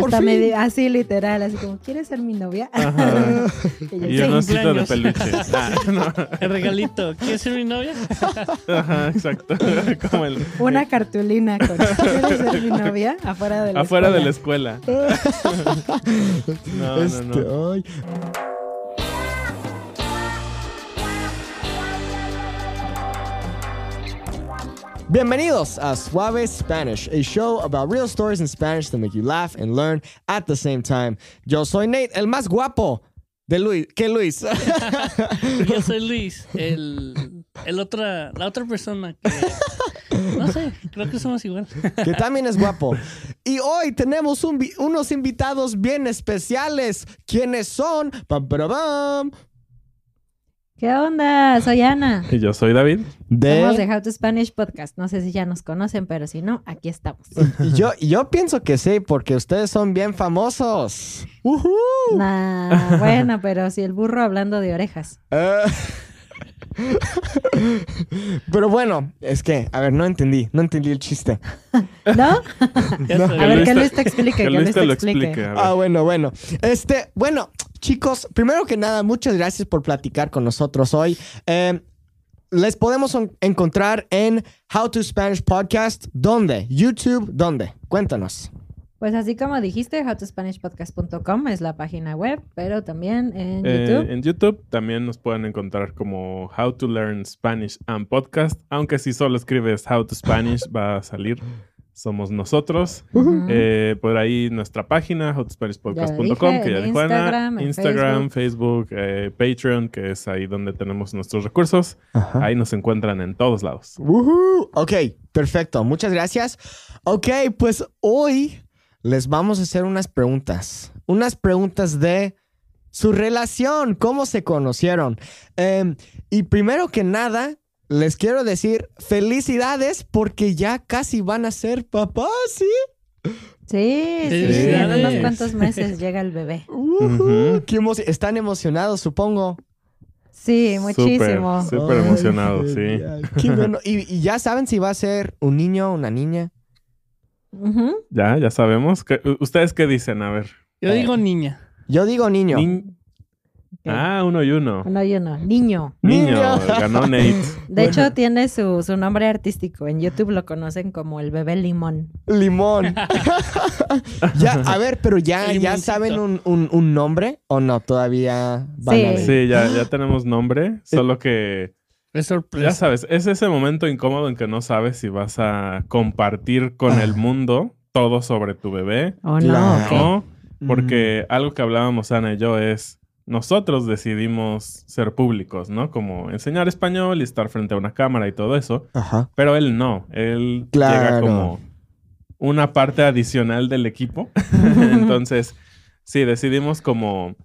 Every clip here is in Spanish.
por Hasta fin. me di- así literal, así como, ¿quieres ser mi novia? Y yo, un osito de peluche. Ah, no. El regalito. ¿Quieres ser mi novia? Ajá, exacto. Como el, Una cartulina con ¿quieres ser mi novia? Afuera de la afuera de la escuela. escuela. No, no, Este, no. ay. Bienvenidos a Suave Spanish, a show about real stories in Spanish that make you laugh and learn at the same time. Yo soy Nate, el más guapo de Luis. ¿Qué Luis? Yo soy Luis, el, el otra, la otra persona que... No sé, creo que somos igual. que también es guapo. Y hoy tenemos un unos invitados bien especiales. ¿Quiénes son? Pam, para, pam. ¿Qué onda? Soy Ana. Y yo soy David. Somos De... de How to Spanish Podcast. No sé si ya nos conocen, pero si no, aquí estamos. Yo, yo pienso que sí, porque ustedes son bien famosos. Ujú. Nah, bueno, pero si el burro hablando de orejas. Eh. Pero bueno, es que, a ver, no entendí, no entendí el chiste. ¿No? A ver, que Luis te explique, Que Luis te lo explique. Ah, bueno, bueno. Este, bueno, chicos, primero que nada, muchas gracias por platicar con nosotros hoy. Eh, les podemos on- encontrar en How to Spanish Podcast. ¿Dónde? YouTube, ¿dónde? Cuéntanos. Pues así como dijiste, howtospanishpodcast.com es la página web, pero también en Eh, YouTube. en YouTube también nos pueden encontrar como How to Learn Spanish and Podcast. Aunque si solo escribes How to Spanish va a salir. Somos nosotros. Eh, por ahí nuestra página, howtospanishpodcast.com, Ya que ya dijo Ana. Instagram, en Instagram, Facebook, eh, Patreon, que es ahí donde tenemos nuestros recursos. Ahí nos encuentran en todos lados. Woohoo. Ok, perfecto. Muchas gracias. Ok, pues hoy les vamos a hacer unas preguntas. Unas preguntas de su relación, cómo se conocieron. Em, y primero que nada, les quiero decir felicidades porque ya casi van a ser papás, ¿sí? Sí, sí, sí, en unos cuantos meses llega el bebé. Qué emo- Están emocionados, supongo. Sí, muchísimo. Súper, súper Ay, emocionado, sí. Qué bueno. ¿Y, y ya saben si va a ser un niño o una niña? Ya, ya sabemos. ¿Qué- ¿Ustedes qué dicen? A ver. Yo digo niña. Yo digo niño. Ni- Ah, uno y uno. No, yo no. Niño. Niño, ganó Nate. De hecho, tiene su, su nombre artístico. En YouTube lo conocen como el bebé limón. Limón. ya, a ver, pero ya, ya saben un, un- un nombre o no, todavía van Sí. a ver. Sí, ya, ya tenemos nombre, solo que Es ya sorpresa. sabes, es ese momento incómodo en que no sabes si vas a compartir con el mundo todo sobre tu bebé ¿O Claro. no? ¿no? Porque algo que hablábamos Ana y yo es nosotros decidimos ser públicos, ¿no? Como enseñar español y estar frente a una cámara y todo eso, Ajá. pero él no, él Claro. llega como una parte adicional del equipo. Entonces, sí, decidimos como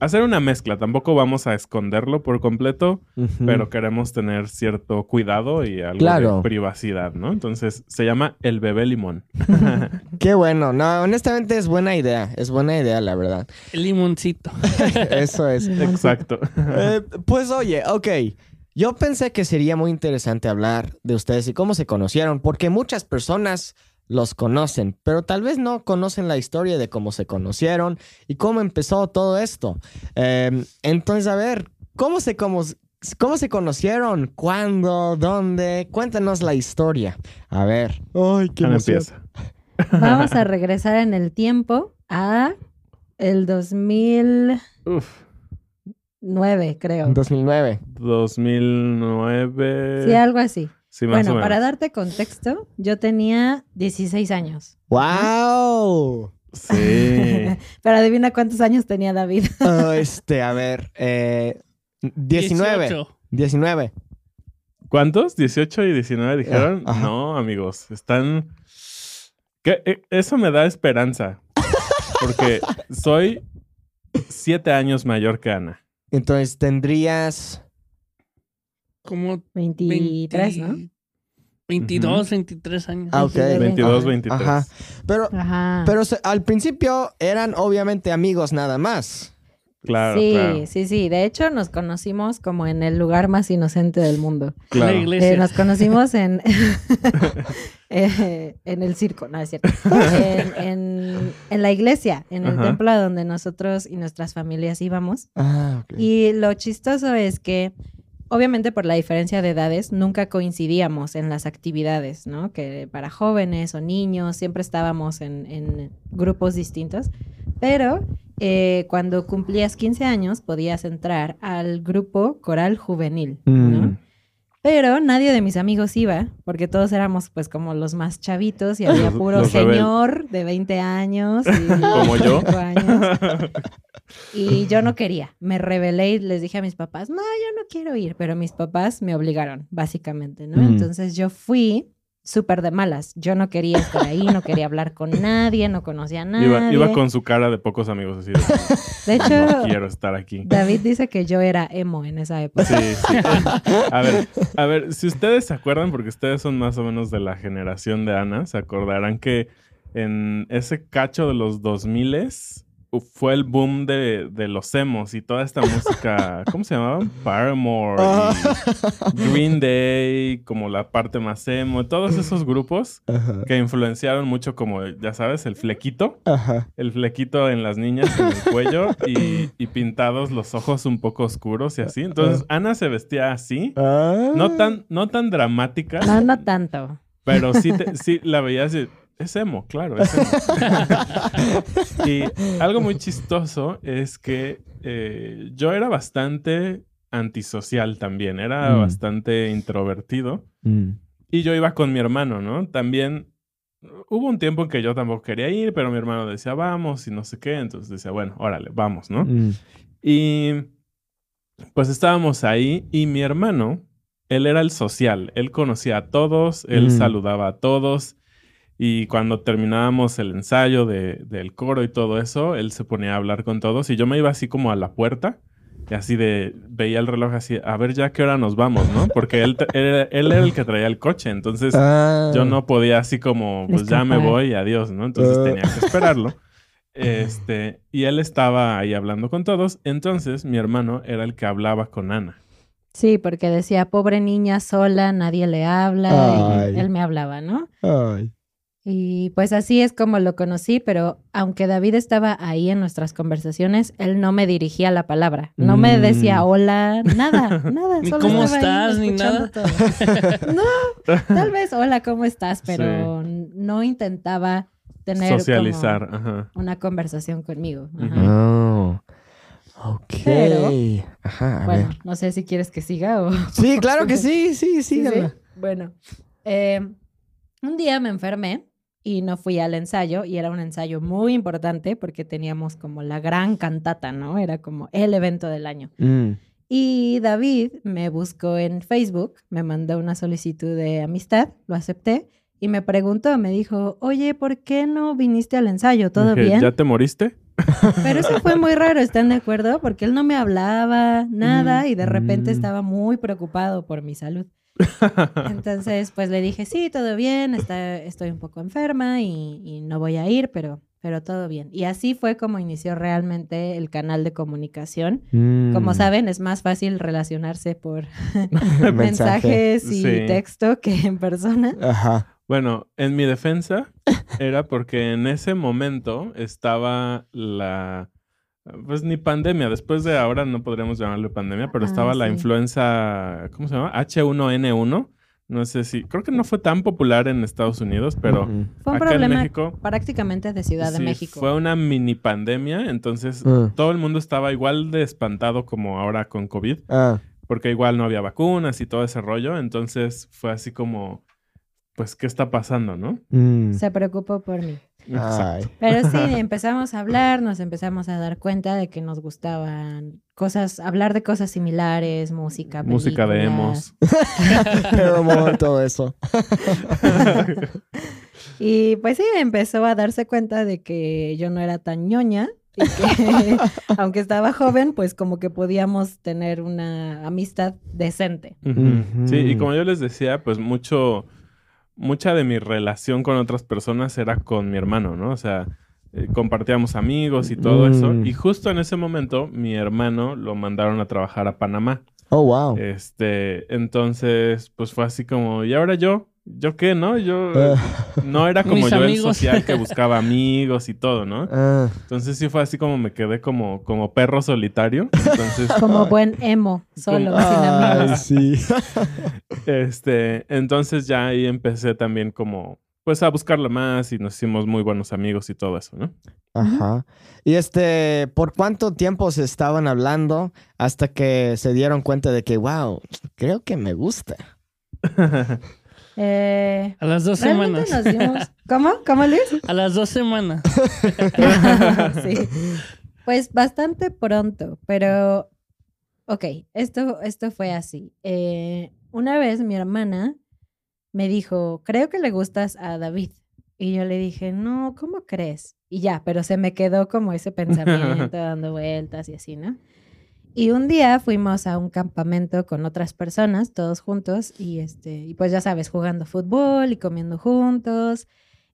hacer una mezcla. Tampoco vamos a esconderlo por completo, pero queremos tener cierto cuidado y algo Claro. de privacidad, ¿no? Entonces, se llama El Bebé Limón. Qué bueno. No, honestamente es buena idea. Es buena idea, la verdad. El limoncito. Eso es. Exacto. Eh, pues oye, ok. Yo pensé que sería muy interesante hablar de ustedes y cómo se conocieron, porque muchas personas los conocen, pero tal vez no conocen la historia de cómo se conocieron y cómo empezó todo esto. Eh, entonces, a ver, ¿cómo se, cómo, cómo se conocieron? ¿Cuándo? ¿Dónde? Cuéntanos la historia. A ver. Ay, qué empieza. Vamos a regresar en el tiempo a el 2009, Uf, creo. 2009. 2009. Sí, algo así. Sí, más Bueno, o menos. para darte contexto, yo tenía 16 años. ¡Wow! Sí. Pero adivina cuántos años tenía David. Ah, este, a ver. Eh, 19. 18. 19. ¿Cuántos? ¿18 y 19 dijeron? Ah. No, amigos. Están. ¿Qué? Eh, Eso me da esperanza. Porque soy siete años mayor que Ana. Entonces tendrías. Como 23, ¿no? 22, 23 años. Ah, ok. 22, Ajá, 23. Ajá. Pero, Ajá. pero se- al principio eran obviamente amigos nada más. Claro, sí, claro. sí, sí. De hecho, nos conocimos como en el lugar más inocente del mundo. claro. La Eh, iglesia. nos conocimos en, eh, en el circo, no es cierto. En, en- en la iglesia, en el Ajá. templo a donde nosotros y nuestras familias íbamos. Ah, ok. Y lo chistoso es que, obviamente por la diferencia de edades, nunca coincidíamos en las actividades, ¿no? Que para jóvenes o niños siempre estábamos en, grupos distintos. Pero eh, cuando cumplías 15 años podías entrar al grupo coral juvenil. Mm. Pero nadie de mis amigos iba, porque todos éramos pues como los más chavitos y había puro los señor de 20 años y Como yo. 25 años. Y yo no quería. Me rebelé y les dije a mis papás, no, yo no quiero ir, pero mis papás me obligaron, básicamente, ¿no? Mm. Entonces yo fui súper de malas. Yo no quería estar ahí, no quería hablar con nadie, no conocía a nadie. Iba, iba con su cara de pocos amigos así. De, De hecho, no quiero estar aquí. David dice que yo era emo en esa época. Sí, sí. A ver, a ver, si ustedes se acuerdan, porque ustedes son más o menos de la generación de Ana, se acordarán que en ese cacho de los 2000 fue el boom de, de los emos y toda esta música, ¿cómo se llamaban? Paramore y Green Day, como la parte más emo, todos esos grupos Ajá. que influenciaron mucho como, ya sabes, el flequito Ajá. el flequito en las niñas en el cuello y, y pintados los ojos un poco oscuros y así. Entonces Ana se vestía así, Ah. no tan, no tan dramática, No, no tanto. pero sí, te- sí la veías y es emo, claro, es emo. y algo muy chistoso es que eh, yo era bastante antisocial también, era Mm. bastante introvertido. Mm. Y yo iba con mi hermano, ¿no? También hubo un tiempo en que yo tampoco quería ir, pero mi hermano decía, vamos y no sé qué. Entonces decía, bueno, órale, vamos, ¿no? Mm. Y pues estábamos ahí y mi hermano, él era el social. Él conocía a todos, él saludaba a todos. Y cuando terminábamos el ensayo de- del coro y todo eso, él se ponía a hablar con todos y yo me iba así como a la puerta. Y así de, veía el reloj así, a ver ya qué hora nos vamos, ¿no? Porque él, él, era- él era el que traía el coche, entonces Ah. yo no podía así como, pues ya me voy y adiós, ¿no? Entonces Ah. tenía que esperarlo. Este, y él estaba ahí hablando con todos, entonces mi hermano era el que hablaba con Ana. Sí, porque decía, pobre niña sola, nadie le habla. Ay. Y él me hablaba, ¿no? Ay. Y pues así es como lo conocí, pero aunque David estaba ahí en nuestras conversaciones, él no me dirigía la palabra. No me Mm. decía hola, nada, nada. Ni solo cómo estás, ni todo. No, tal vez hola, ¿cómo estás? Pero no intentaba tener como Socializar, ajá. una conversación conmigo. Ajá. Oh. Ok. Pero- Ajá, a Bueno, ver. no sé si quieres que siga o... Sí, claro que sí, sí, sí. Sí, sí. Gala. Bueno, eh, un día me enfermé y no fui al ensayo y era un ensayo muy importante porque teníamos como la gran cantata, ¿no? Era como el evento del año. Mm. Y David me buscó en Facebook, me mandó una solicitud de amistad, lo acepté y me preguntó, me dijo, oye, ¿por qué no viniste al ensayo? ¿Todo Dije, bien? ¿Ya te moriste? Pero eso fue muy raro, ¿están de acuerdo? Porque él no me hablaba nada y de repente Mm. estaba muy preocupado por mi salud. Entonces, pues le dije, sí, todo bien, está, estoy un poco enferma y, y no voy a ir, pero, pero todo bien. Y así fue como inició realmente el canal de comunicación. Como Mm. saben, es más fácil relacionarse por Mensaje. mensajes y Sí. texto que en persona. Ajá. Bueno, en mi defensa era porque en ese momento estaba la... Pues ni pandemia, después de ahora no podríamos llamarle pandemia, pero Ah, estaba la influenza, ¿cómo se llama? H1N1. No sé si, creo que no fue tan popular en Estados Unidos, pero. Fue un acá en problema México prácticamente de Ciudad de México. fue una mini pandemia, entonces Ah. todo el mundo estaba igual de espantado como ahora con COVID, Ah. porque igual no había vacunas y todo ese rollo, entonces fue así como, pues, ¿qué está pasando, no? Mm. Se preocupó por mí. Ay. Pero sí, empezamos a hablar, nos empezamos a dar cuenta de que nos gustaban cosas, hablar de cosas similares, música, Música de emos. Paramore, todo eso. Y pues sí, empezó a darse cuenta de que yo no era tan ñoña y que aunque estaba joven, pues como que podíamos tener una amistad decente. Sí, y como yo les decía, pues mucho, mucha de mi relación con otras personas era con mi hermano, ¿no? O sea, eh, compartíamos amigos y todo Mm. eso. Y justo en ese momento, mi hermano lo mandaron a trabajar a Panamá. Oh, wow. Este, entonces, pues fue así como, ¿y ahora yo? ¿Yo qué, no? Yo Ah, no era como yo el amigos. social que buscaba amigos y todo, ¿no? ah. Entonces sí fue así como me quedé como, como perro solitario. Entonces, Como buen emo, solo, Como- sin Ay, amigos. sí. este, entonces ya ahí empecé también como, pues a buscarlo más y nos hicimos muy buenos amigos y todo eso, ¿no? Ajá. Y este, ¿por cuánto tiempo se estaban hablando hasta que se dieron cuenta de que, wow, creo que me gusta? Eh, A las dos semanas. nos dimos... ¿Cómo? ¿Cómo, Luis? A las dos semanas. sí. Pues bastante pronto, pero... Ok, esto, esto fue así. Eh, una vez mi hermana me dijo, creo que le gustas a David. Y yo le dije, no, ¿cómo crees? Y ya, pero se me quedó como ese pensamiento dando vueltas y así, ¿no? Y un día fuimos a un campamento con otras personas, todos juntos, y este, y pues ya sabes, jugando fútbol y comiendo juntos.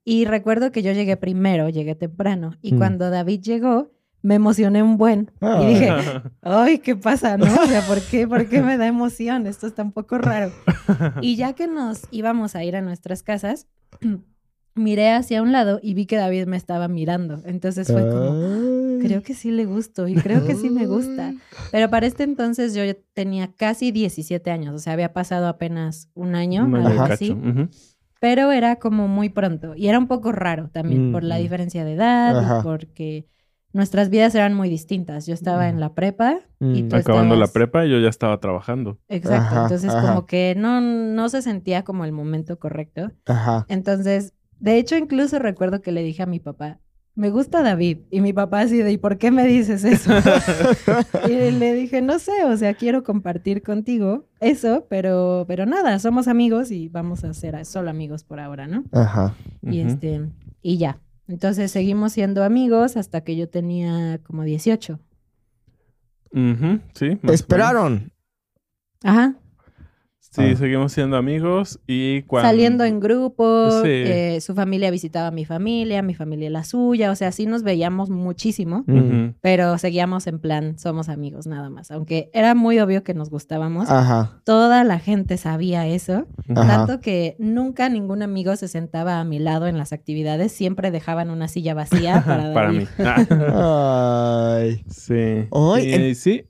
Y recuerdo que yo llegué primero, llegué temprano, y Mm. cuando David llegó, me emocioné un buen. Ah. Y dije, ay, ¿qué pasa, no? O sea, ¿por qué, ¿por qué me da emoción? Esto está un poco raro. Y ya que nos íbamos a ir a nuestras casas, miré hacia un lado y vi que David me estaba mirando. Entonces fue como, Ay. Creo que sí le gusto y creo que sí me gusta. Pero para este entonces yo ya tenía casi 17 años, o sea, había pasado apenas un año, Un año algo así. Pero era como muy pronto y era un poco raro también Mm, por la mm. diferencia de edad Ajá. y porque nuestras vidas eran muy distintas. Yo estaba en la prepa y Mm. tú Acabando la prepa y yo ya estaba trabajando. Exacto, Ajá, entonces ajá. como que no, no se sentía como el momento correcto. Ajá. Entonces, de hecho, incluso recuerdo que le dije a mi papá, me gusta David. Y mi papá así de, ¿y por qué me dices eso? y le dije, no sé, o sea, quiero compartir contigo eso, pero, pero nada, somos amigos y vamos a ser solo amigos por ahora, ¿no? Ajá. Y este, y ya. Entonces seguimos siendo amigos hasta que yo tenía como 18. Ujú, Sí. más o menos. Esperaron. Ajá. Sí, Ah. seguimos siendo amigos y cuando... Saliendo en grupo, Sí. eh, su familia visitaba a mi familia, mi familia la suya, o sea, sí nos veíamos muchísimo, pero seguíamos en plan, somos amigos nada más, aunque era muy obvio que nos gustábamos. Ajá. Toda la gente sabía eso, Ajá. tanto que nunca ningún amigo se sentaba a mi lado en las actividades, siempre dejaban una silla vacía para, Para David. mí. Ah, Ay. sí. Hoy Y en- sí.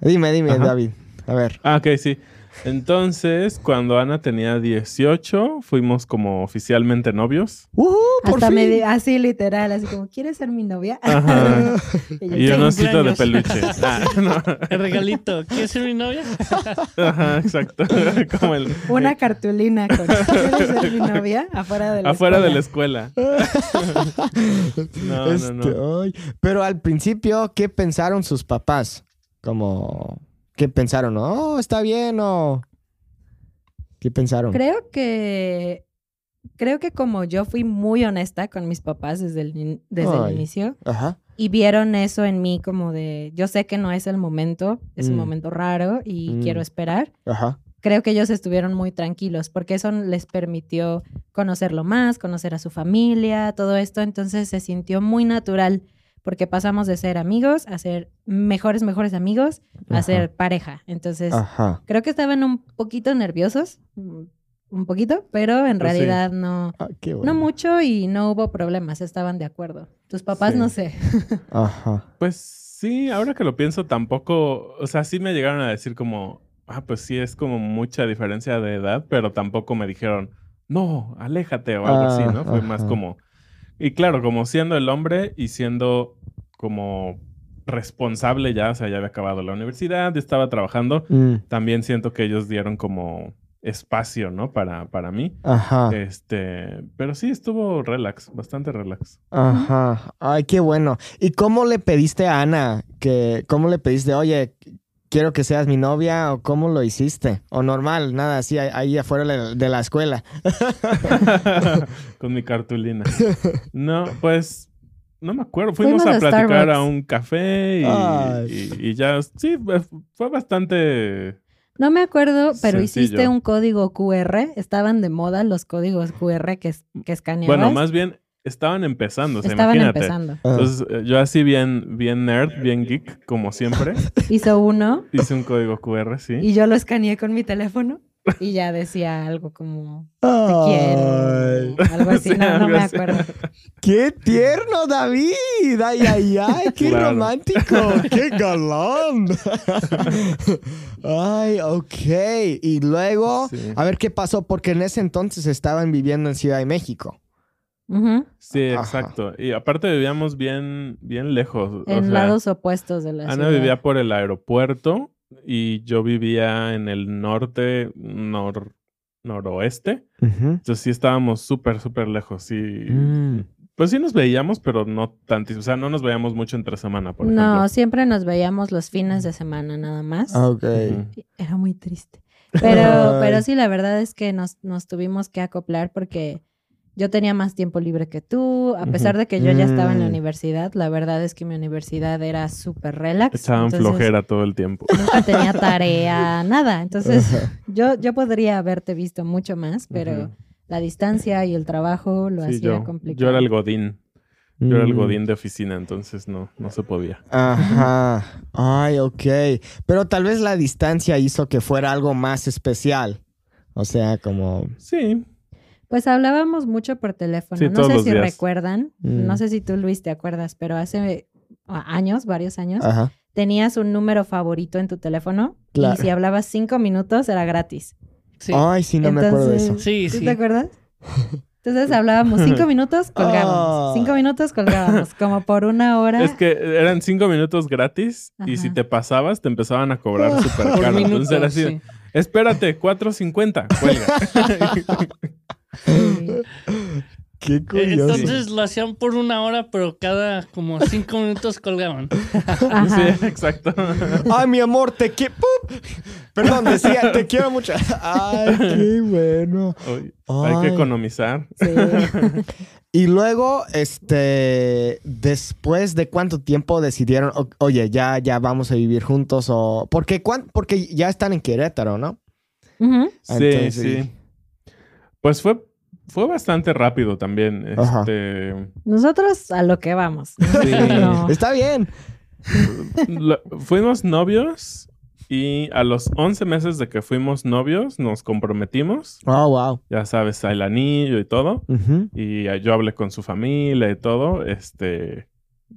Dime, dime, Ajá. David. A ver. Ah, ok, sí. Entonces, cuando Ana tenía 18, fuimos como oficialmente novios. ¡Uhú! Por Hasta fin. me di- así literal, así como, ¿quieres ser mi novia? Ajá. Y yo, un osito de peluche. Ah, no. El regalito. ¿Quieres ser mi novia? Ajá, exacto. Como el... Una cartulina con ¿Quieres ser mi novia? Afuera de la Afuera de la escuela. escuela. No, no, Este, no. ay. Pero al principio, ¿qué pensaron sus papás? Como, ¿qué pensaron? Oh, está bien o... ¿Qué pensaron? Creo que creo que como yo fui muy honesta con mis papás desde el, desde el inicio Ajá. y vieron eso en mí como de yo sé que no es el momento, es un Mm. momento raro y Mm. quiero esperar. Ajá. Creo que ellos estuvieron muy tranquilos porque eso les permitió conocerlo más, conocer a su familia, todo esto, entonces se sintió muy natural porque pasamos de ser amigos a ser mejores mejores amigos a Ajá. ser pareja. Entonces, Ajá. Creo que estaban un poquito nerviosos, mm, un poquito, pero en Pues sí. realidad no, Ah, bueno. no mucho y no hubo problemas, estaban de acuerdo. Tus papás Sí. no sé. Ajá. Pues sí, ahora que lo pienso, tampoco, o sea, sí me llegaron a decir como, ah, pues sí, es como mucha diferencia de edad, pero tampoco me dijeron, no, aléjate o algo así, ¿no? Fue más como, y claro, como siendo el hombre y siendo como responsable ya, o sea, ya había acabado la universidad, estaba trabajando, Mm, también siento que ellos dieron como espacio, ¿no? Para, para mí. Ajá. Este, pero sí estuvo relax, bastante relax. Ajá. Ay, qué bueno. ¿Y cómo le pediste a Ana que, cómo le pediste, oye, quiero que seas mi novia o cómo lo hiciste? O normal, nada, así ahí- afuera de la escuela. Con mi cartulina. No, pues no me acuerdo. Fuimos, Fuimos a a platicar a un café y, Ay. y- y ya, sí, fue- bastante... No me acuerdo, pero Sencillo. hiciste un código QR, estaban de moda los códigos QR que, que escaneabas. Bueno, más bien estaban empezando, Estaban imagínate. empezando. Ah. Entonces, eh, yo así bien, bien nerd, bien geek, como siempre, Hizo uno hice un código QR, sí. y yo lo escaneé con mi teléfono y ya decía algo como te quiero. Algo así, Sí, no, me así. acuerdo. ¡Qué tierno, David! ¡Ay, ay, ay! ¡Qué Claro. romántico! ¡Qué galán! Ay, ok. Y luego, Sí. a ver qué pasó, porque en ese entonces estaban viviendo en Ciudad de México. Sí, Ajá. exacto. Y aparte vivíamos bien, bien lejos. o En sea, lados opuestos de la Ana ciudad. vivía por el aeropuerto y yo vivía en el norte, nor, noroeste. Entonces sí estábamos súper, súper lejos. Sí. Mm. Pues sí nos veíamos, pero no tantísimo. O sea, no nos veíamos mucho entre semana, por No, ejemplo. siempre nos veíamos los fines de semana nada más. Ok. Ujú. Era muy triste. Pero, pero sí, la verdad es que nos, nos tuvimos que acoplar porque yo tenía más tiempo libre que tú. A pesar de que yo ya estaba en la Mm. universidad, la verdad es que mi universidad era súper relax. Echaban entonces flojera todo el tiempo. Nunca tenía tarea, nada. Entonces, yo, yo podría haberte visto mucho más, pero la distancia y el trabajo lo Sí, hacía yo, complicado. yo era el godín. Yo era el Mm. godín de oficina, entonces no, no se podía. Ajá. Ay, ok. Pero tal vez la distancia hizo que fuera algo más especial. O sea, como... Sí, Pues hablábamos mucho por teléfono. Sí, no todos sé los si días. recuerdan, Mm. no sé si tú, Luis, te acuerdas, pero hace años, varios años, Ajá. tenías un número favorito en tu teléfono Claro. y si hablabas cinco minutos era gratis. Sí. Ay, sí, no me acuerdo de eso. Sí, ¿Sí sí. te acuerdas? Entonces hablábamos cinco minutos, colgábamos. Ah. Cinco minutos, colgábamos. Como por una hora. es que eran cinco minutos gratis y si te pasabas te empezaban a cobrar súper Por caro. minuto, Entonces era así, sí. espérate, 4.50, cuelga. Qué Eh, curioso. Entonces lo hacían por una hora, pero cada como cinco minutos colgaban. Ajá. sí, exacto. Ay, mi amor, te quiero. Perdón, decía, te quiero mucho. Ay, qué bueno. Uy, hay que economizar. Sí. Y luego, este, después de cuánto tiempo decidieron, oye, ya, ya vamos a vivir juntos o, porque cuán- porque ya están en Querétaro, ¿no? Sí, Entonces, sí. Pues fue, fue bastante rápido también. Ajá. Este, Nosotros a lo que vamos. ¿no? Sí. No. Está bien. lo- fuimos novios y a los 11 meses de que fuimos novios nos comprometimos. Oh, wow. Ya sabes, el anillo y todo. Y yo hablé con su familia y todo. Este,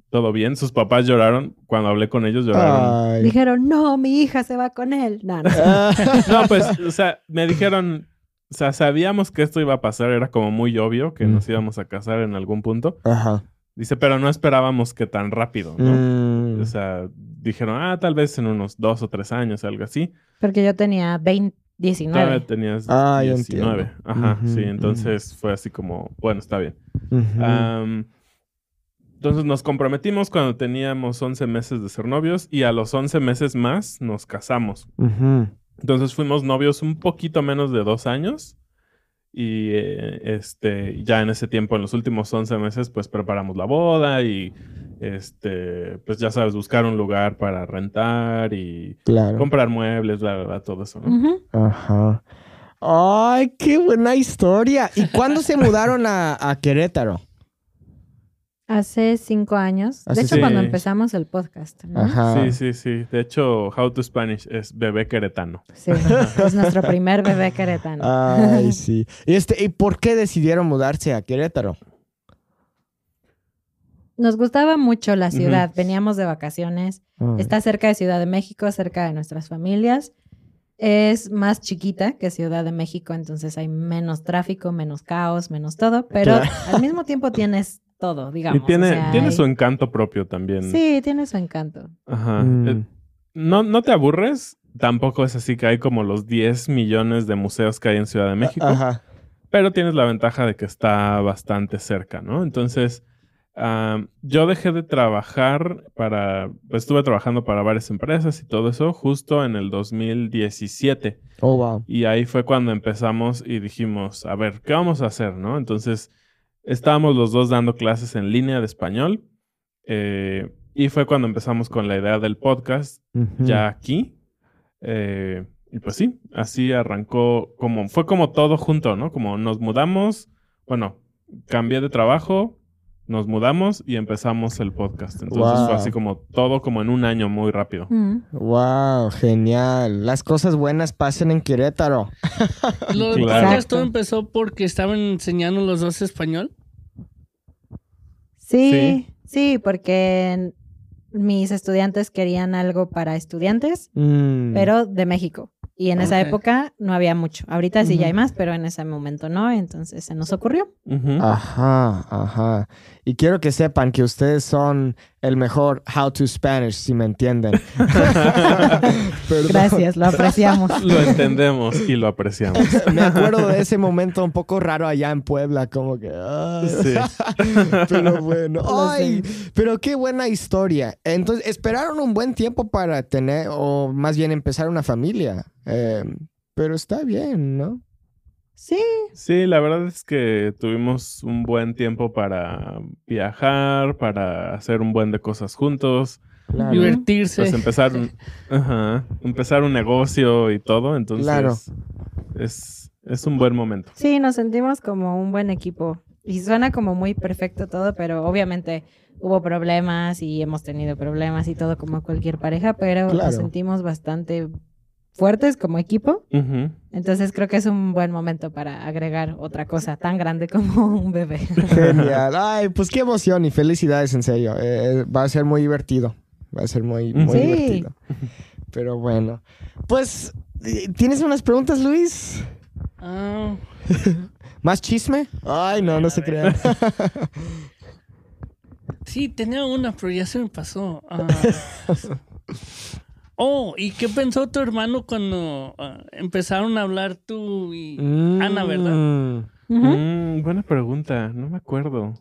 todo bien. Sus papás lloraron. Cuando hablé con ellos lloraron. Ay. Dijeron, no, mi hija se va con él. No, no. No, pues, o sea, me dijeron, o sea, sabíamos que esto iba a pasar, era como muy obvio que nos íbamos a casar en algún punto. Ajá. Dice, pero no esperábamos que tan rápido, ¿no? Mm. O sea, dijeron, ah, tal vez en unos dos o tres años, algo así. Porque yo tenía 20, 19. Todavía tenías Ah, ya 19. entiendo. Ajá, sí, entonces fue así como, bueno, está bien. Entonces nos comprometimos cuando teníamos 11 meses de ser novios y a los 11 meses más nos casamos. Entonces fuimos novios un poquito menos de dos años. Y eh, este, ya en ese tiempo, en los últimos 11 meses, pues preparamos la boda y este, pues ya sabes, buscar un lugar para rentar y Claro. comprar muebles, bla, bla, bla, todo eso, ¿no? Ajá. Ay, qué buena historia. ¿Y cuándo se mudaron a, a Querétaro? Hace cinco años. Hace de hecho, sí. cuando empezamos el podcast. ¿no? Ajá. Sí, sí, sí. De hecho, How to Spanish es bebé queretano. Sí, es nuestro primer bebé queretano. Ay, sí. Y este, ¿y por qué decidieron mudarse a Querétaro? Nos gustaba mucho la ciudad. Veníamos de vacaciones. Ay. Está cerca de Ciudad de México, cerca de nuestras familias. Es más chiquita que Ciudad de México, entonces hay menos tráfico, menos caos, menos todo, pero Claro. al mismo tiempo tienes todo, digamos. y tiene, o sea, tiene hay- su encanto propio también. Sí, tiene su encanto. Ajá. Mm. Eh, no, no te aburres. Tampoco es así que hay como los 10 millones de museos que hay en Ciudad de México. Ajá. pero tienes la ventaja de que está bastante cerca, ¿no? Entonces, ah, yo dejé de trabajar para, pues estuve trabajando para varias empresas y todo eso justo en el 2017. Oh, wow. Y ahí fue cuando empezamos y dijimos, a ver, ¿qué vamos a hacer, no? Entonces, estábamos los dos dando clases en línea de español. eh, y fue cuando empezamos con la idea del podcast ya aquí. Eh, y pues sí, así arrancó como, fue como todo junto, ¿no? Como nos mudamos, bueno, cambié de trabajo, nos mudamos y empezamos el podcast. Entonces Wow. fue así como todo como en un año muy rápido. Mm. Wow, genial. Las cosas buenas pasan en Querétaro. Lo Claro. podcast todo empezó porque estaban enseñando los dos español. Sí, sí, porque mis estudiantes querían algo para estudiantes, Mm. pero de México. Y en esa época no había mucho. Ahorita sí ya hay más, pero en ese momento no. Entonces se nos ocurrió. Ajá, ajá. Y quiero que sepan que ustedes son el mejor How to Spanish, si me entienden. Gracias, lo apreciamos. Lo entendemos y lo apreciamos. Me acuerdo de ese momento un poco raro allá en Puebla, como que... Sí. pero bueno. Ay, pero qué buena historia. Entonces, esperaron un buen tiempo para tener, o más bien empezar una familia. Eh, pero está bien, ¿no? Sí, Sí, la verdad es que tuvimos un buen tiempo para viajar, para hacer un buen de cosas juntos, Claro. Divertirse. pues empezar un, ajá, empezar un negocio y todo, entonces Claro. es, es un buen momento. sí, nos sentimos como un buen equipo. Y suena como muy perfecto todo, pero obviamente hubo problemas y hemos tenido problemas y todo como cualquier pareja, pero Claro. nos sentimos bastante fuertes como equipo. Entonces creo que es un buen momento para agregar otra cosa tan grande como un bebé. Genial. Ay, pues qué emoción y felicidades, en serio. Eh, va a ser muy divertido. Va a ser muy, muy Sí. divertido. Pero bueno. Pues, ¿tienes unas preguntas, Luis? Ah, ¿Más chisme? Ay, no, no se crean. sí, tenía una, pero ya se me pasó. Ah. oh, ¿y qué pensó tu hermano cuando ah, empezaron a hablar tú y Ana, verdad? Mm. Ujú. Mm, buena pregunta, no me acuerdo.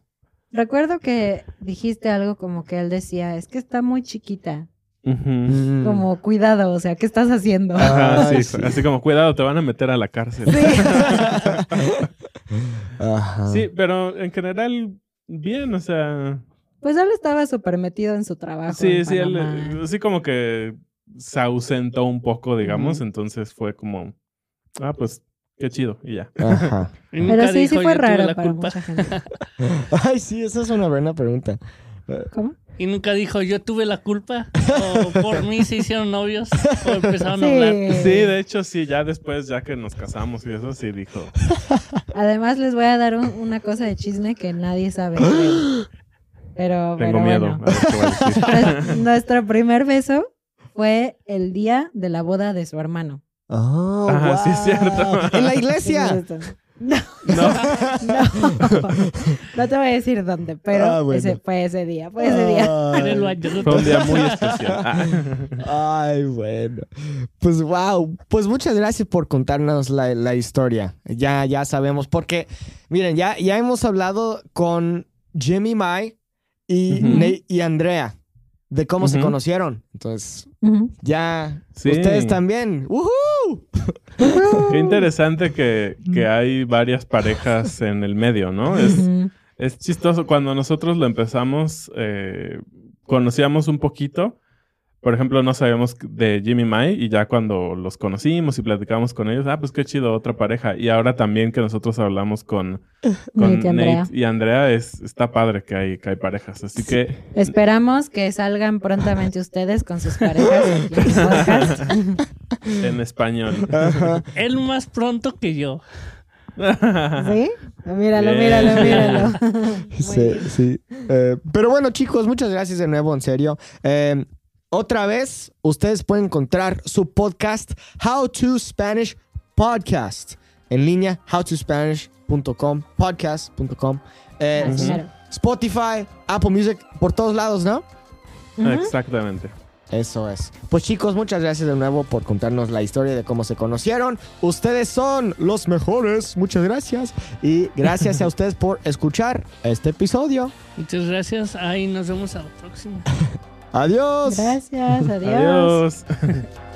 Recuerdo que dijiste algo como que él decía, es que está muy chiquita. Mm. Como cuidado, o sea, ¿qué estás haciendo? Ajá, sí, sí. así como cuidado, te van a meter a la cárcel. Ajá. Sí, pero en general, bien, o sea, Pues él estaba súper metido en su trabajo. sí, en sí, él, así como que se ausentó un poco, digamos, entonces fue como, ah, pues, qué chido, y ya. Ajá. Y nunca Pero sí, sí fue "Yo tuve raro la para culpa". mucha gente. Ay, sí, esa es una buena pregunta. ¿Cómo? Y nunca dijo, yo tuve la culpa. O por mí se hicieron novios. O empezaron a hablar. Sí, de hecho, sí, ya después, ya que nos casamos y eso, sí dijo. Además les voy a dar un- una cosa de chisme que nadie sabe. Pero, Tengo pero miedo. bueno. a ver qué va a decir. Nues- Nuestro primer beso fue el día de la boda de su hermano. Oh, Ajá, sí es wow. cierto. En la iglesia. No, No. no, no te voy a decir dónde, pero Ah, bueno. ese fue ese día, fue ese día. En el baño. Fue un día muy especial. Ah. Ay, bueno. Pues wow. Pues muchas gracias por contarnos la, la historia. Ya, ya sabemos. Porque, miren, ya, ya hemos hablado con Jimmy Mai y, y Andrea de cómo se conocieron. Entonces, ya. Sí. Ustedes también. ¡Woohoo! Qué interesante que, que hay varias parejas en el medio, ¿no? Es, es chistoso. Cuando nosotros lo empezamos, eh, conocíamos un poquito. Por ejemplo, no sabíamos de Jimmy Mai y ya cuando los conocimos y platicamos con ellos, ah, pues qué chido, otra pareja. Y ahora también que nosotros hablamos con, con Nate y Andrea. Nate y Andrea, es, está padre que hay, que hay parejas. Así que Esperamos que salgan prontamente ustedes con sus parejas en el podcast. en español. Ajá. Él más pronto que yo. ¿Sí? Míralo, míralo, míralo. Sí, sí. Eh, pero bueno, chicos, muchas gracias de nuevo, en serio. Eh, otra vez, ustedes pueden encontrar su podcast, How to Spanish Podcast, en línea, howtospanish.com, podcast.com. Eh. Spotify, Apple Music, por todos lados, ¿no? Exactamente. Eso es. Pues chicos, muchas gracias de nuevo por contarnos la historia de cómo se conocieron. Ustedes son los mejores. Muchas gracias. Y gracias a ustedes por escuchar este episodio. Muchas gracias. Ahí nos vemos a la próxima. Adiós. Gracias, adiós. Adiós.